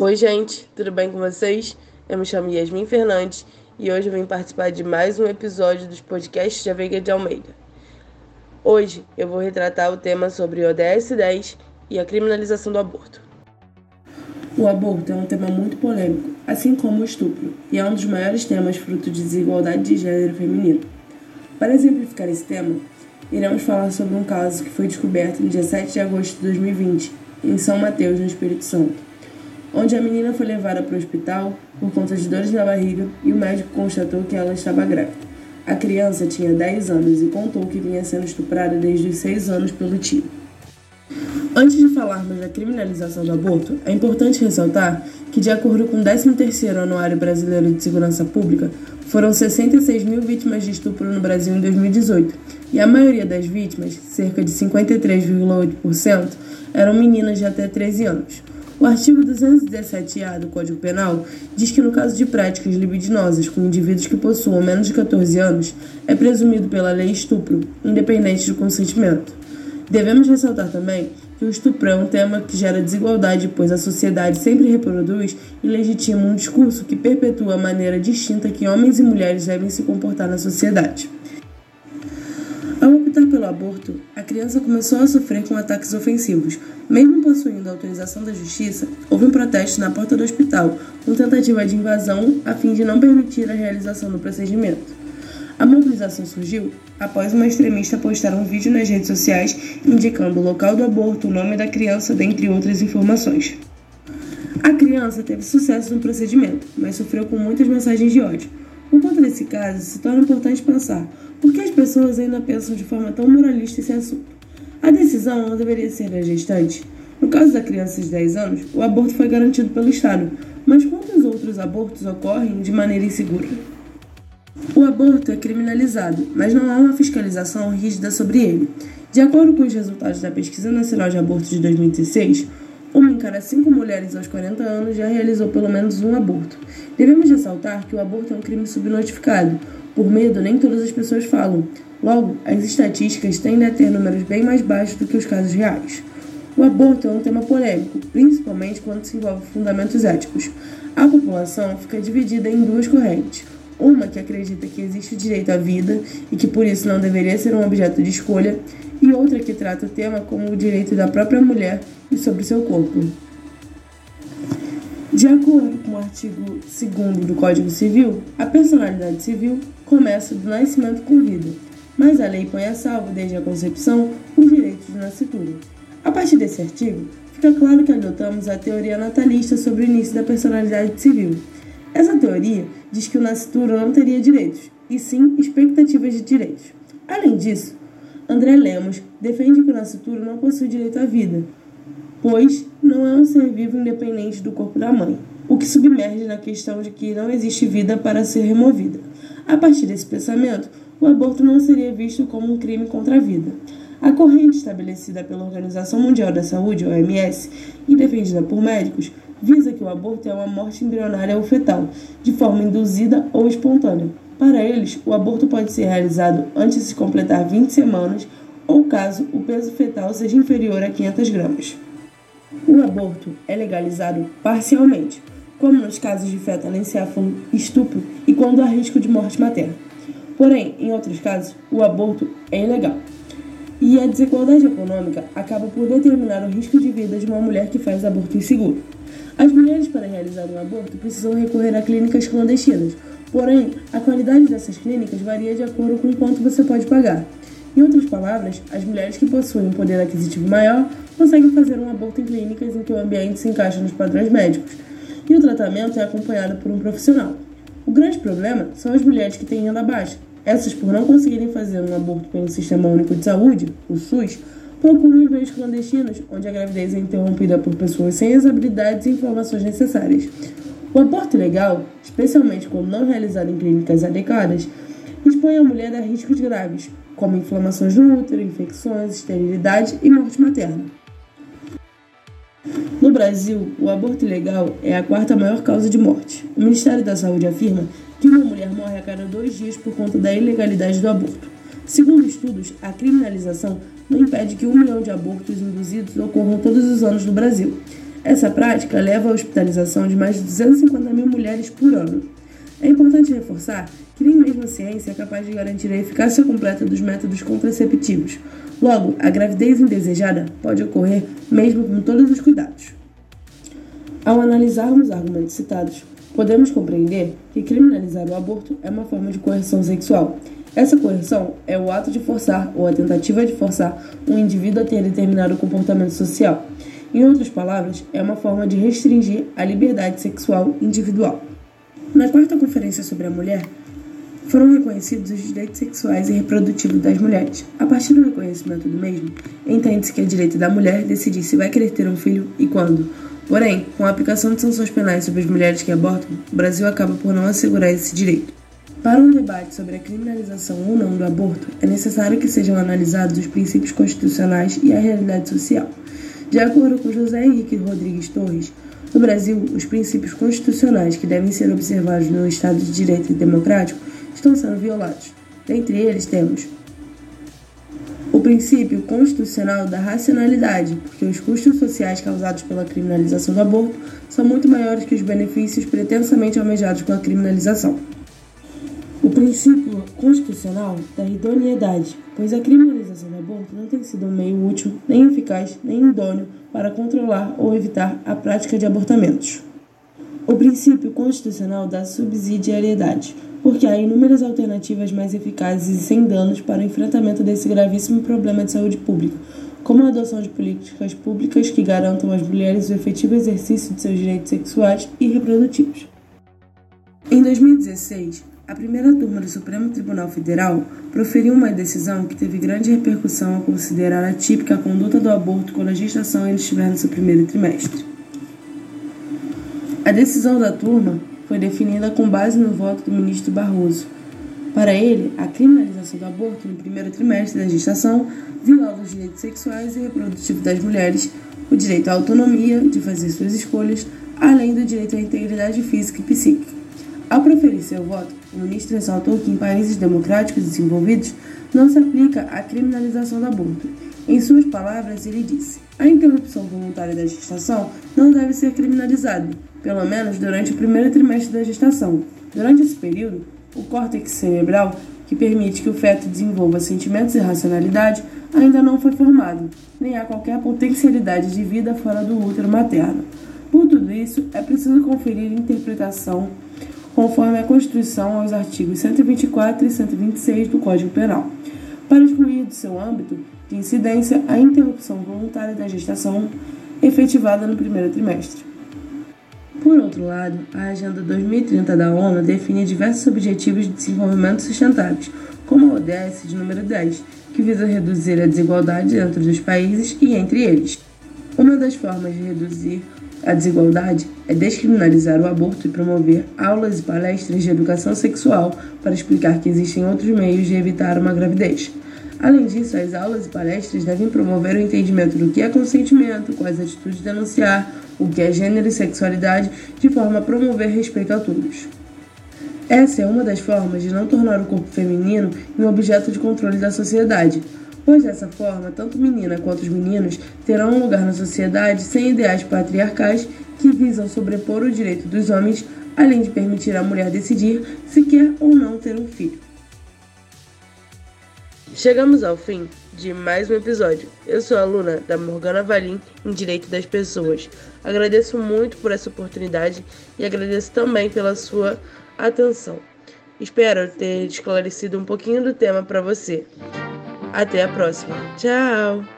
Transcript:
Oi, gente, tudo bem com vocês? Eu me chamo Yasmin Fernandes e hoje eu vim participar de mais um episódio dos podcasts da Veiga de Almeida. Hoje eu vou retratar o tema sobre o ODS 10 e a criminalização do aborto. O aborto é um tema muito polêmico, assim como o estupro, e é um dos maiores temas fruto de desigualdade de gênero feminino. Para exemplificar esse tema, iremos falar sobre um caso que foi descoberto no dia 7 de agosto de 2020, em São Mateus, no Espírito Santo onde a menina foi levada para o hospital por conta de dores na barriga e o médico constatou que ela estava grávida. A criança tinha 10 anos e contou que vinha sendo estuprada desde os 6 anos pelo tio. Antes de falarmos da criminalização do aborto, é importante ressaltar que, de acordo com o 13º Anuário Brasileiro de Segurança Pública, foram 66 mil vítimas de estupro no Brasil em 2018, e a maioria das vítimas, cerca de 53,8%, eram meninas de até 13 anos. O artigo 217-A do Código Penal diz que, no caso de práticas libidinosas com indivíduos que possuam menos de 14 anos, é presumido pela lei estupro, independente do consentimento. Devemos ressaltar também que o estupro é um tema que gera desigualdade, pois a sociedade sempre reproduz e legitima um discurso que perpetua a maneira distinta que homens e mulheres devem se comportar na sociedade. Ao optar pelo aborto, a criança começou a sofrer com ataques ofensivos. Mesmo possuindo a autorização da justiça, houve um protesto na porta do hospital, com tentativa de invasão a fim de não permitir a realização do procedimento. A mobilização surgiu após uma extremista postar um vídeo nas redes sociais indicando o local do aborto, o nome da criança, dentre outras informações. A criança teve sucesso no procedimento, mas sofreu com muitas mensagens de ódio. Por conta desse caso, se torna importante pensar por que as pessoas ainda pensam de forma tão moralista esse assunto? A decisão não deveria ser da gestante. No caso da criança de 10 anos, o aborto foi garantido pelo Estado, mas quantos outros abortos ocorrem de maneira insegura? O aborto é criminalizado, mas não há uma fiscalização rígida sobre ele. De acordo com os resultados da Pesquisa Nacional de Abortos de 2016, uma em cada cinco mulheres aos 40 anos já realizou pelo menos um aborto. Devemos ressaltar que o aborto é um crime subnotificado, por medo, nem todas as pessoas falam. Logo, as estatísticas tendem a ter números bem mais baixos do que os casos reais. O aborto é um tema polêmico, principalmente quando se envolve fundamentos éticos. A população fica dividida em duas correntes. Uma que acredita que existe o direito à vida e que por isso não deveria ser um objeto de escolha, e outra que trata o tema como o direito da própria mulher e sobre seu corpo. De acordo com o artigo 2 do Código Civil, a personalidade civil começa do nascimento com vida, mas a lei põe a salvo, desde a concepção, os direitos de nascituro. A partir desse artigo, fica claro que adotamos a teoria natalista sobre o início da personalidade civil. Essa teoria diz que o nascituro não teria direitos, e sim expectativas de direitos. Além disso, André Lemos defende que o nascituro não possui direito à vida, pois não é um ser vivo independente do corpo da mãe, o que submerge na questão de que não existe vida para ser removida. A partir desse pensamento, o aborto não seria visto como um crime contra a vida. A corrente estabelecida pela Organização Mundial da Saúde, OMS, e defendida por médicos, visa que o aborto é uma morte embrionária ou fetal, de forma induzida ou espontânea. Para eles, o aborto pode ser realizado antes de completar 20 semanas ou caso o peso fetal seja inferior a 500 gramas. Aborto é legalizado parcialmente, como nos casos de feto anencefalo, estupro e quando há risco de morte materna. Porém, em outros casos, o aborto é ilegal. E a desigualdade econômica acaba por determinar o risco de vida de uma mulher que faz aborto inseguro. As mulheres, para realizar um aborto, precisam recorrer a clínicas clandestinas, porém, a qualidade dessas clínicas varia de acordo com quanto você pode pagar. Em outras palavras, as mulheres que possuem um poder aquisitivo maior conseguem fazer um aborto em clínicas em que o ambiente se encaixa nos padrões médicos, e o tratamento é acompanhado por um profissional. O grande problema são as mulheres que têm renda baixa. Essas, por não conseguirem fazer um aborto pelo Sistema Único de Saúde, o SUS, procuram os meios clandestinos, onde a gravidez é interrompida por pessoas sem as habilidades e informações necessárias. O aborto legal, especialmente quando não realizado em clínicas adequadas, expõe a mulher a riscos graves, como inflamações no útero, infecções, esterilidade e morte materna. No Brasil, o aborto ilegal é a quarta maior causa de morte. O Ministério da Saúde afirma que uma mulher morre a cada dois dias por conta da ilegalidade do aborto. Segundo estudos, a criminalização não impede que um milhão de abortos induzidos ocorram todos os anos no Brasil. Essa prática leva à hospitalização de mais de 250 mil mulheres por ano. É importante reforçar que nem mesmo a ciência é capaz de garantir a eficácia completa dos métodos contraceptivos. Logo, a gravidez indesejada pode ocorrer mesmo com todos os cuidados. Ao analisarmos os argumentos citados, podemos compreender que criminalizar o aborto é uma forma de coerção sexual. Essa coerção é o ato de forçar ou a tentativa de forçar um indivíduo a ter determinado comportamento social. Em outras palavras, é uma forma de restringir a liberdade sexual individual. Na quarta conferência sobre a mulher, foram reconhecidos os direitos sexuais e reprodutivos das mulheres. A partir do reconhecimento do mesmo, entende-se que é direito da mulher decidir se vai querer ter um filho e quando. Porém, com a aplicação de sanções penais sobre as mulheres que abortam, o Brasil acaba por não assegurar esse direito. Para um debate sobre a criminalização ou não do aborto, é necessário que sejam analisados os princípios constitucionais e a realidade social. De acordo com José Henrique Rodrigues Torres, no Brasil, os princípios constitucionais que devem ser observados no Estado de Direito Democrático estão sendo violados. Dentre eles temos princípio constitucional da racionalidade, porque os custos sociais causados pela criminalização do aborto são muito maiores que os benefícios pretensamente almejados com a criminalização. O princípio constitucional da idoneidade, pois a criminalização do aborto não tem sido um meio útil, nem eficaz, nem idôneo para controlar ou evitar a prática de abortamentos. O princípio constitucional da subsidiariedade, porque há inúmeras alternativas mais eficazes e sem danos para o enfrentamento desse gravíssimo problema de saúde pública, como a adoção de políticas públicas que garantam às mulheres o efetivo exercício de seus direitos sexuais e reprodutivos. Em 2016, a primeira turma do Supremo Tribunal Federal proferiu uma decisão que teve grande repercussão ao considerar atípica a conduta do aborto quando a gestação ainda estiver no seu primeiro trimestre. A decisão da turma foi definida com base no voto do ministro Barroso. Para ele, a criminalização do aborto no primeiro trimestre da gestação violava os direitos sexuais e reprodutivos das mulheres, o direito à autonomia de fazer suas escolhas, além do direito à integridade física e psíquica. Ao proferir seu voto, o ministro ressaltou que em países democráticos desenvolvidos não se aplica a criminalização do aborto. Em suas palavras, ele disse: a interrupção voluntária da gestação não deve ser criminalizada, pelo menos durante o primeiro trimestre da gestação. Durante esse período, o córtex cerebral, que permite que o feto desenvolva sentimentos e racionalidade, ainda não foi formado, nem há qualquer potencialidade de vida fora do útero materno. Por tudo isso, é preciso conferir interpretação conforme a Constituição aos artigos 124 e 126 do Código Penal, para do seu âmbito de incidência a interrupção voluntária da gestação efetivada no primeiro trimestre. Por outro lado, a Agenda 2030 da ONU define diversos objetivos de desenvolvimento sustentáveis, como a ODS de número 10, que visa reduzir a desigualdade dentro dos países e entre eles. Uma das formas de reduzir a desigualdade é descriminalizar o aborto e promover aulas e palestras de educação sexual para explicar que existem outros meios de evitar uma gravidez. Além disso, as aulas e palestras devem promover o entendimento do que é consentimento, quais atitudes denunciar, o que é gênero e sexualidade, de forma a promover respeito a todos. Essa é uma das formas de não tornar o corpo feminino um objeto de controle da sociedade, pois dessa forma, tanto menina quanto os meninos terão um lugar na sociedade sem ideais patriarcais que visam sobrepor o direito dos homens, além de permitir à mulher decidir se quer ou não ter um filho. Chegamos ao fim de mais um episódio. Eu sou aluna da Morgana Valim em Direito das Pessoas. Agradeço muito por essa oportunidade e agradeço também pela sua atenção. Espero ter esclarecido um pouquinho do tema para você. Até a próxima. Tchau!